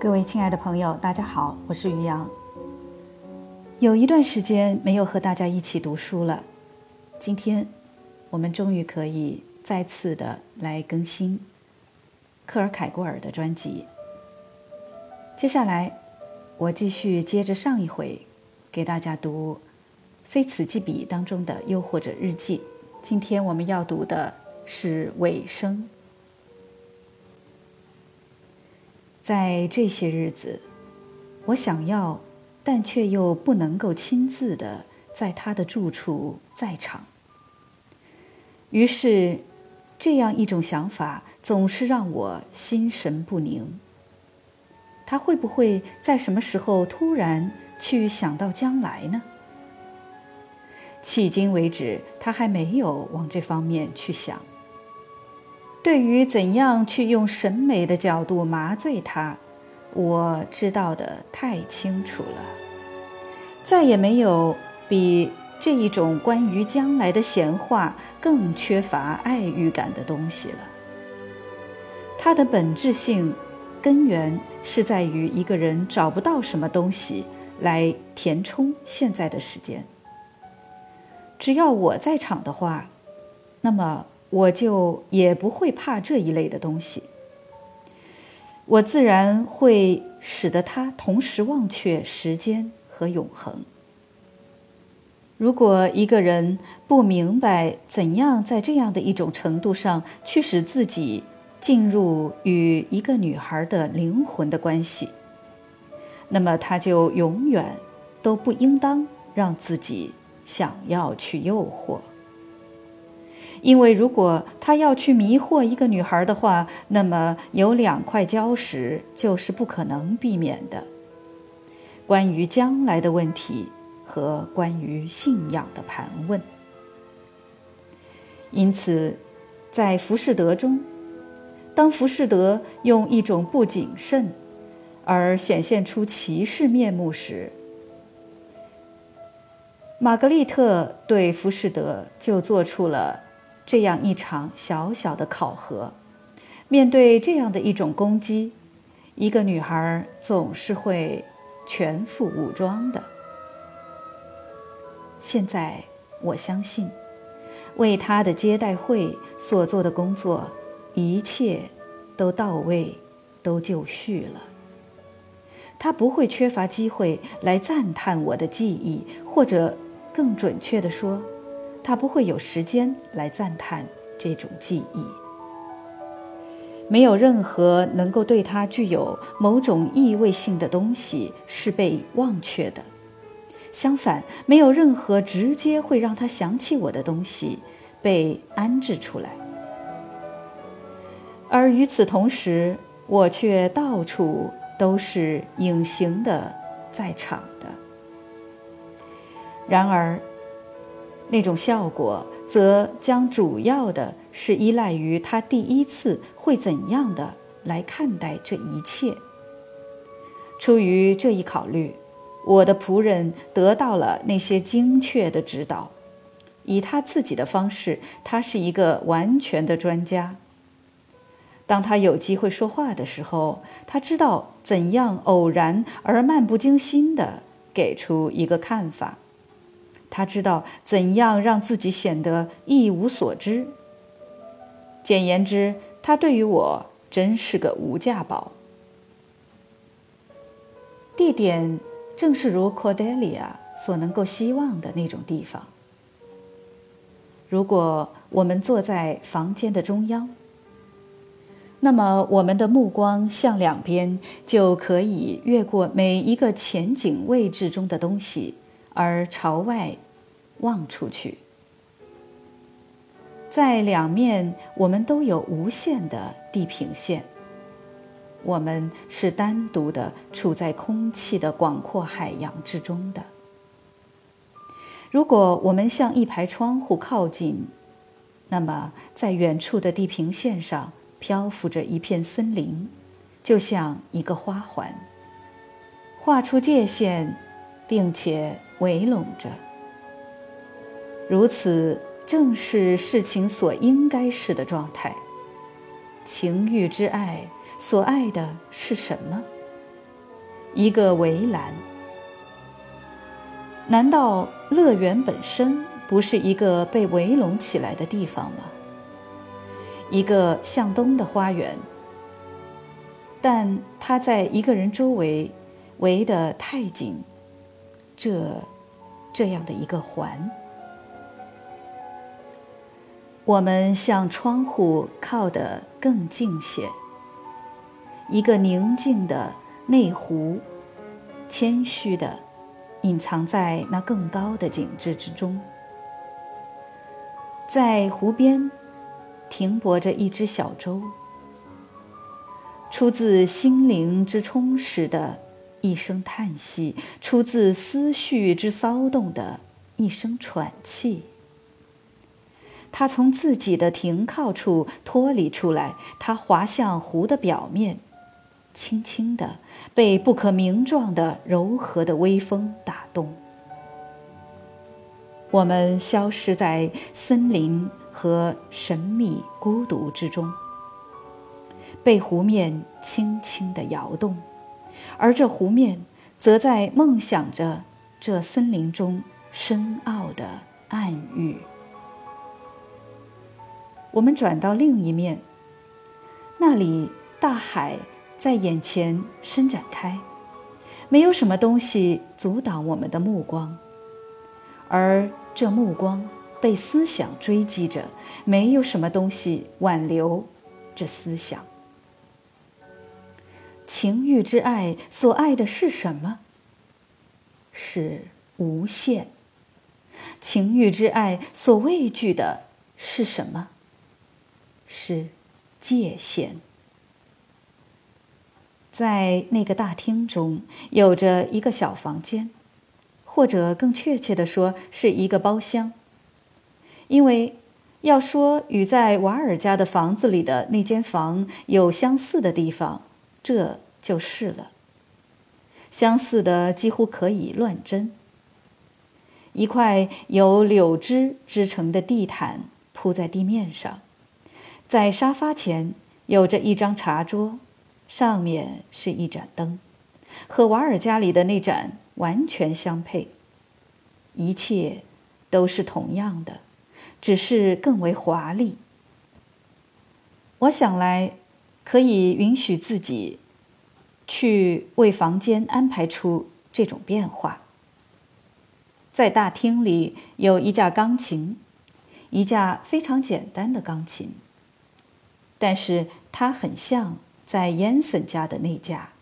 各位亲爱的朋友，大家好，我是于洋。有一段时间没有和大家一起读书了，今天我们终于可以再次的来更新克尔凯郭尔的专辑。接下来，我继续接着上一回给大家读《非此即彼》当中的又或者日记。今天我们要读的是尾声。在这些日子，我想要，但却又不能够亲自的在他的住处在场。于是，这样一种想法总是让我心神不宁。他会不会在什么时候突然去想到将来呢？迄今为止，他还没有往这方面去想。对于怎样去用审美的角度麻醉他，我知道的太清楚了。再也没有比这一种关于将来的闲话更缺乏爱欲感的东西了。它的本质性根源是在于一个人找不到什么东西来填充现在的时间。只要我在场的话，那么。我就也不会怕这一类的东西，我自然会使得他同时忘却时间和永恒。如果一个人不明白怎样在这样的一种程度上去使自己进入与一个女孩的灵魂的关系，那么他就永远都不应当让自己想要去诱惑。因为如果他要去迷惑一个女孩的话，那么有两块礁石就是不可能避免的：关于将来的问题和关于信仰的盘问。因此，在浮士德中，当浮士德用一种不谨慎而显现出骑士面目时，玛格丽特对浮士德就做出了。这样一场小小的考核，面对这样的一种攻击，一个女孩总是会全副武装的。现在我相信，为她的接待会所做的工作，一切都到位，都就绪了。她不会缺乏机会来赞叹我的技艺，或者更准确地说。他不会有时间来赞叹这种记忆。没有任何能够对他具有某种意味性的东西是被忘却的，相反，没有任何直接会让他想起我的东西被安置出来。而与此同时，我却到处都是隐形的在场的。然而。那种效果，则将主要的是依赖于他第一次会怎样的来看待这一切。出于这一考虑，我的仆人得到了那些精确的指导。以他自己的方式，他是一个完全的专家。当他有机会说话的时候，他知道怎样偶然而漫不经心地给出一个看法。他知道怎样让自己显得一无所知。简言之，他对于我真是个无价宝。地点正是如 Cordelia 所能够希望的那种地方。如果我们坐在房间的中央，那么我们的目光向两边就可以越过每一个前景位置中的东西。而朝外望出去，在两面我们都有无限的地平线。我们是单独的处在空气的广阔海洋之中的。如果我们向一排窗户靠近，那么在远处的地平线上漂浮着一片森林，就像一个花环，画出界限，并且。围拢着，如此正是事情所应该是的状态。情欲之爱所爱的是什么？一个围栏。难道乐园本身不是一个被围拢起来的地方吗？一个向东的花园，但它在一个人周围围得太紧，这这样的一个环。我们向窗户靠得更近些。一个宁静的内湖，谦虚的隐藏在那更高的景致之中。在湖边停泊着一只小舟，出自心灵之充实的一声叹息，出自思绪之骚动的一声喘气。他从自己的停靠处脱离出来，他滑向湖的表面，轻轻地被不可名状的柔和的微风打动。我们消失在森林和神秘孤独之中，被湖面轻轻地摇动，而这湖面则在梦想着这森林中深奥的暗喻。我们转到另一面，那里大海在眼前伸展开，没有什么东西阻挡我们的目光，而这目光被思想追击着，没有什么东西挽留这思想。情欲之爱所爱的是什么？是无限。情欲之爱所畏惧的是什么？是界限。在那个大厅中，有着一个小房间，或者更确切的说，是一个包厢。因为要说与在瓦尔家的房子里的那间房有相似的地方，这就是了。相似的几乎可以乱真。一块由柳枝织成的地毯铺在地面上。在沙发前有着一张茶桌，上面是一盏灯，和瓦尔家里的那盏完全相配。一切都是同样的，只是更为华丽。我想来，可以允许自己去为房间安排出这种变化。在大厅里有一架钢琴，一架非常简单的钢琴。但是它很像在燕森家的那架，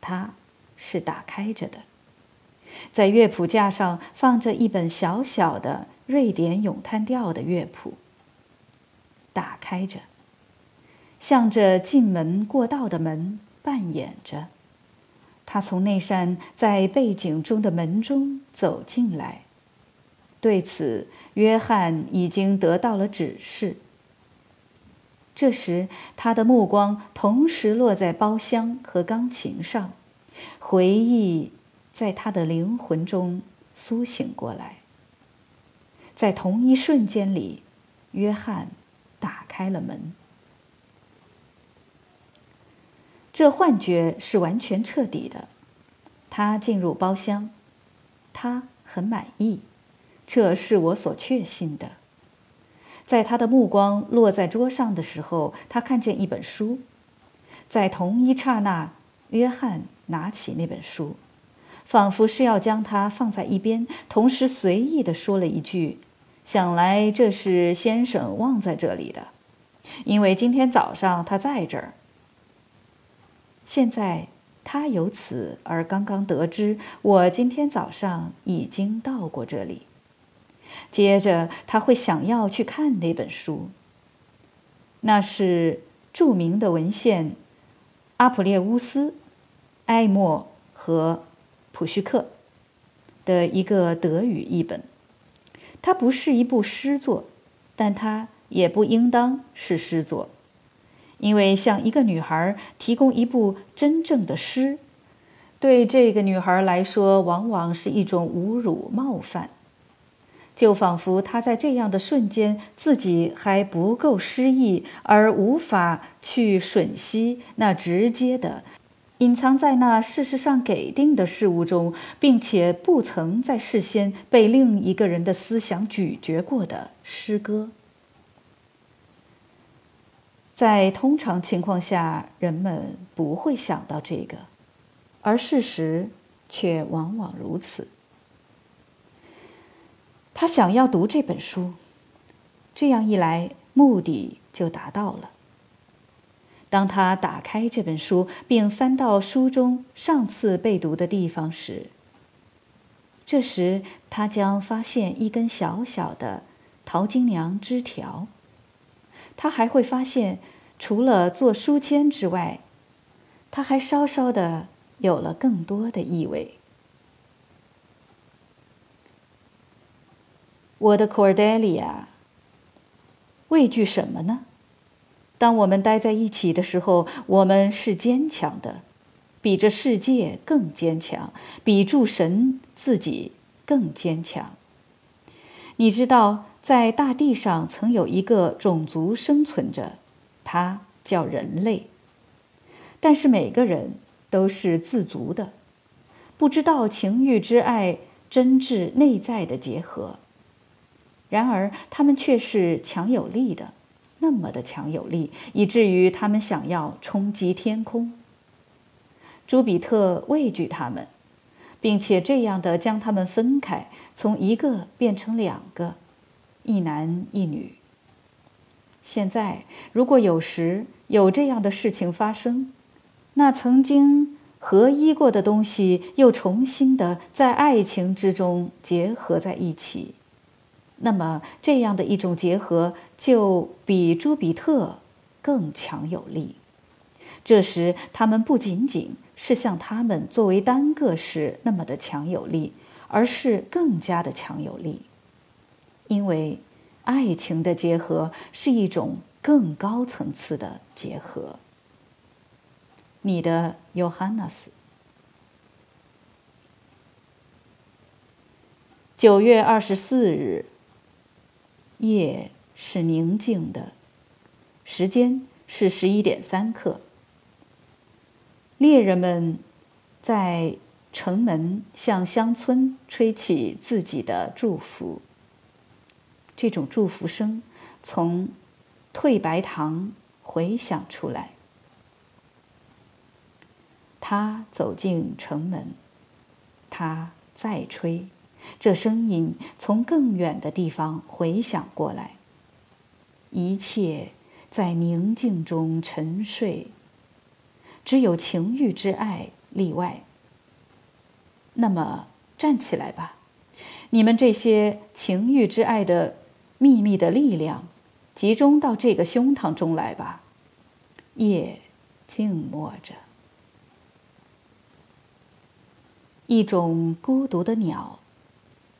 它是打开着的。在乐谱架上放着一本小小的瑞典咏叹调的乐谱，打开着，向着进门过道的门扮演着。他从那扇在背景中的门中走进来。对此，约翰已经得到了指示。这时，他的目光同时落在包厢和钢琴上，回忆在他的灵魂中苏醒过来。在同一瞬间里，约翰打开了门。这幻觉是完全彻底的。他进入包厢，他很满意，这是我所确信的。在他的目光落在桌上的时候，他看见一本书。在同一刹那，约翰拿起那本书，仿佛是要将它放在一边，同时随意地说了一句：“想来这是先生忘在这里的，因为今天早上他在这儿。”现在他由此而刚刚得知，我今天早上已经到过这里。接着他会想要去看那本书。那是著名的文献，阿普列乌斯、埃默和普绪克的一个德语译本。它不是一部诗作，但它也不应当是诗作，因为向一个女孩提供一部真正的诗，对这个女孩来说往往是一种侮辱、冒犯。就仿佛她在这样的瞬间，自己还不够失意，而无法去吮吸那直接的、隐藏在那事实上给定的事物中，并且不曾在事先被另一个人的思想咀嚼过的诗歌。在通常情况下，人们不会想到这个，而事实却往往如此。他想要读这本书，这样一来，目的就达到了。当他打开这本书，并翻到书中上次被读的地方时，这时他将发现一根小小的桃金娘枝条。他还会发现，除了做书签之外，他还稍稍的有了更多的意味。我的 Cordelia，畏惧什么呢？当我们待在一起的时候，我们是坚强的，比这世界更坚强，比诸神自己更坚强。你知道，在大地上曾有一个种族生存着，它叫人类。但是每个人都是自足的，不知道情欲之爱真挚内在的结合。然而，他们却是强有力的。那么的强有力，以至于他们想要冲击天空。朱比特畏惧他们，并且这样的将他们分开，从一个变成两个，一男一女。现在，如果有时有这样的事情发生，那曾经合一过的东西又重新的在爱情之中结合在一起。那么，这样的一种结合就比朱比特更强有力。这时，他们不仅仅是像他们作为单个时那么的强有力，而是更加的强有力，因为爱情的结合是一种更高层次的结合。你的 Johannes，九月二十四日。夜是宁静的，时间是十一点三刻。猎人们在城门向乡村吹起自己的祝福。这种祝福声从退白堂回响出来。他走进城门，他再吹。这声音从更远的地方回响过来。一切在宁静中沉睡，只有情欲之爱例外。那么，站起来吧，你们这些情欲之爱的秘密的力量，集中到这个胸膛中来吧。夜静默着，一种孤独的鸟。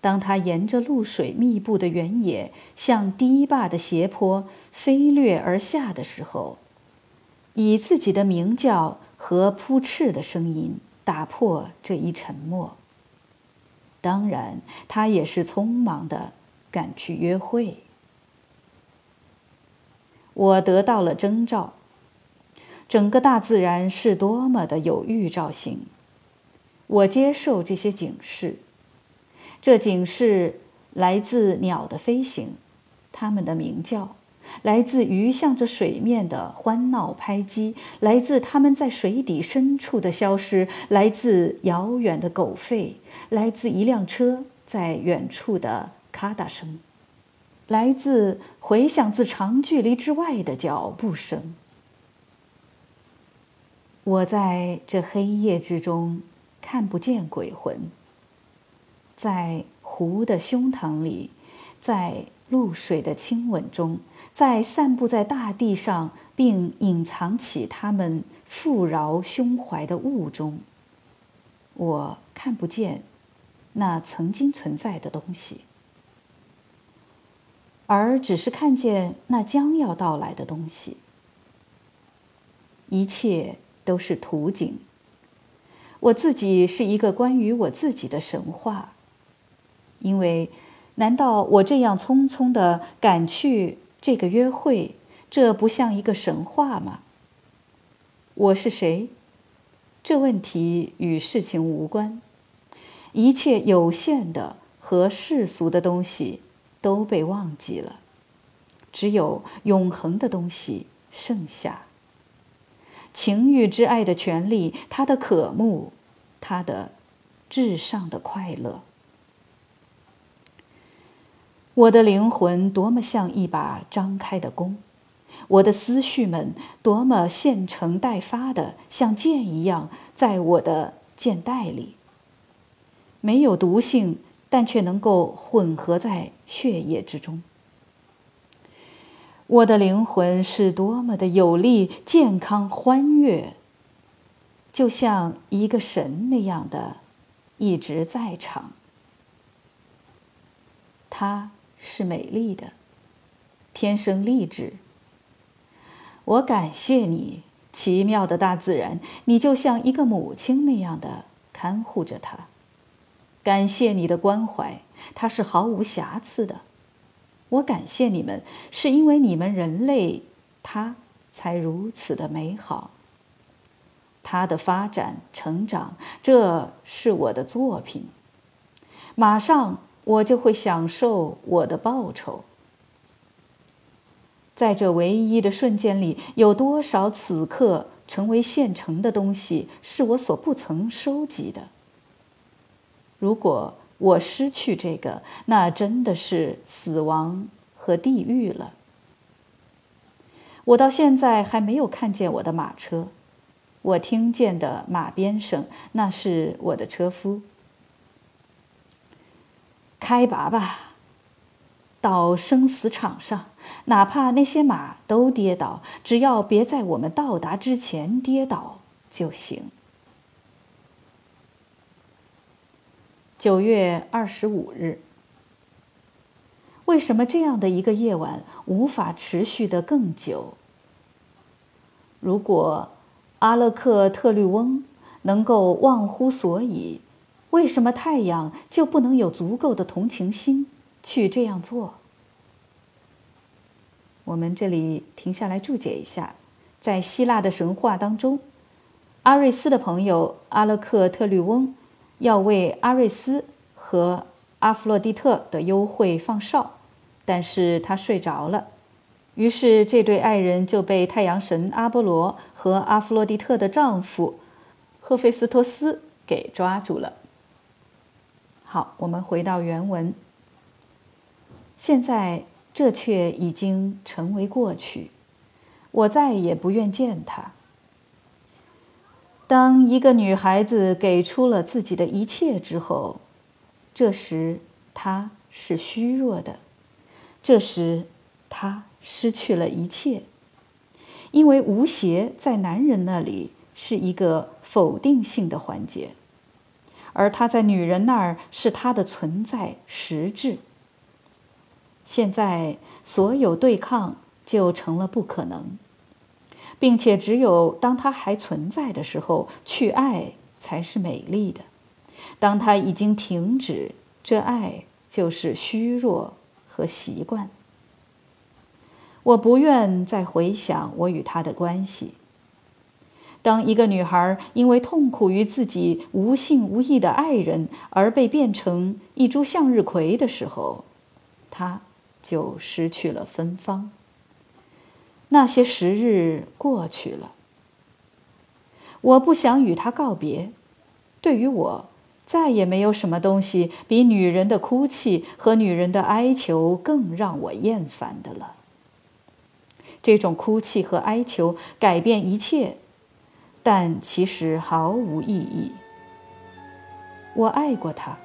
当它沿着露水密布的原野向堤坝的斜坡飞掠而下的时候，以自己的鸣叫和扑翅的声音打破这一沉默。当然，他也是匆忙的赶去约会。我得到了征兆，整个大自然是多么的有预兆性。我接受这些警示。这警示来自鸟的飞行，它们的鸣叫；来自鱼向着水面的欢闹拍击；来自它们在水底深处的消失；来自遥远的狗吠；来自一辆车在远处的咔嗒声；来自回响自长距离之外的脚步声。我在这黑夜之中看不见鬼魂。在湖的胸膛里，在露水的亲吻中，在散布在大地上并隐藏起他们富饶胸怀的雾中，我看不见那曾经存在的东西，而只是看见那将要到来的东西。一切都是图景。我自己是一个关于我自己的神话。因为，难道我这样匆匆的赶去这个约会，这不像一个神话吗？我是谁？这问题与事情无关。一切有限的和世俗的东西都被忘记了，只有永恒的东西剩下。情欲之爱的权利，它的渴慕，它的至上的快乐。我的灵魂多么像一把张开的弓，我的思绪们多么现成待发的，像箭一样在我的箭袋里。没有毒性，但却能够混合在血液之中。我的灵魂是多么的有力、健康、欢悦，就像一个神那样的一直在场。她。是美丽的，天生丽质。我感谢你，奇妙的大自然，你就像一个母亲那样的看护着她。感谢你的关怀，它是毫无瑕疵的。我感谢你们，是因为你们人类，它才如此的美好。它的发展、成长，这是我的作品。马上。我就会享受我的报酬。在这唯一的瞬间里，有多少此刻成为现成的东西是我所不曾收集的？如果我失去这个，那真的是死亡和地狱了。我到现在还没有看见我的马车，我听见的马鞭声，那是我的车夫。开拔吧，到生死场上，哪怕那些马都跌倒，只要别在我们到达之前跌倒就行。九月二十五日，为什么这样的一个夜晚无法持续的更久？如果阿勒克特律翁能够忘乎所以。为什么太阳就不能有足够的同情心去这样做？我们这里停下来注解一下，在希腊的神话当中，阿瑞斯的朋友阿勒克特律翁要为阿瑞斯和阿弗洛狄特的幽会放哨，但是他睡着了，于是这对爱人就被太阳神阿波罗和阿弗洛狄特的丈夫赫菲斯托斯给抓住了。好，我们回到原文。现在这却已经成为过去，我再也不愿见他。当一个女孩子给出了自己的一切之后，这时她是虚弱的，这时她失去了一切，因为无邪在男人那里是一个否定性的环节。而他在女人那儿是他的存在实质。现在所有对抗就成了不可能，并且只有当它还存在的时候去爱才是美丽的。当它已经停止，这爱就是虚弱和习惯。我不愿再回想我与他的关系。当一个女孩因为痛苦于自己无性无义的爱人而被变成一株向日葵的时候，她就失去了芬芳。那些时日过去了，我不想与他告别。对于我，再也没有什么东西比女人的哭泣和女人的哀求更让我厌烦的了。这种哭泣和哀求改变一切。但其实毫无意义。我爱过他，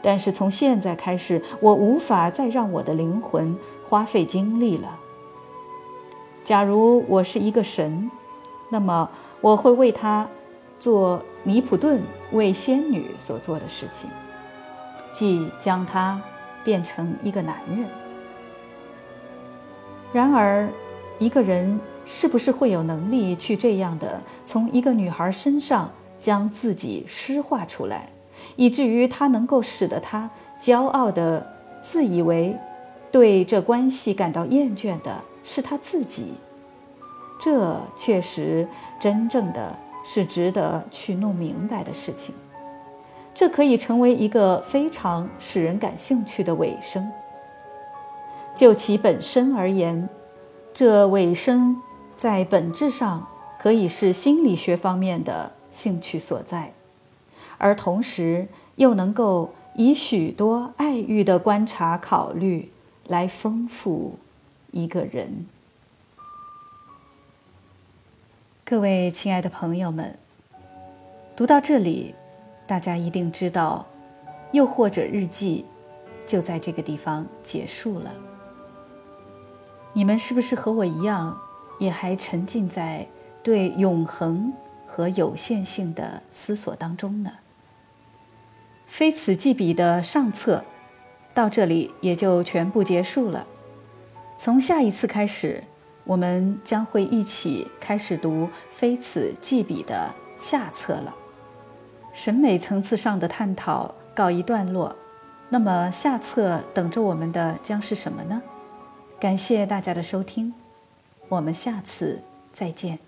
但是从现在开始，我无法再让我的灵魂花费精力了。假如我是一个神，那么我会为他做尼普顿为仙女所做的事情，即将他变成一个男人。然而，一个人。是不是会有能力去这样的从一个女孩身上将自己施化出来，以至于他能够使得他骄傲的自以为对这关系感到厌倦的是他自己？这确实真正的是值得去弄明白的事情。这可以成为一个非常使人感兴趣的尾声。就其本身而言，这尾声在本质上可以是心理学方面的兴趣所在，而同时又能够以许多爱欲的观察考虑来丰富一个人。各位亲爱的朋友们，读到这里。大家一定知道，又或者日记就在这个地方结束了。你们是不是和我一样，也还沉浸在对永恒和有限性的思索当中呢？非此即彼的上册到这里也就全部结束了。从下一次开始，我们将会一起开始读非此即彼的下册了。审美层次上的探讨告一段落，那么下册等着我们的将是什么呢？感谢大家的收听，我们下次再见。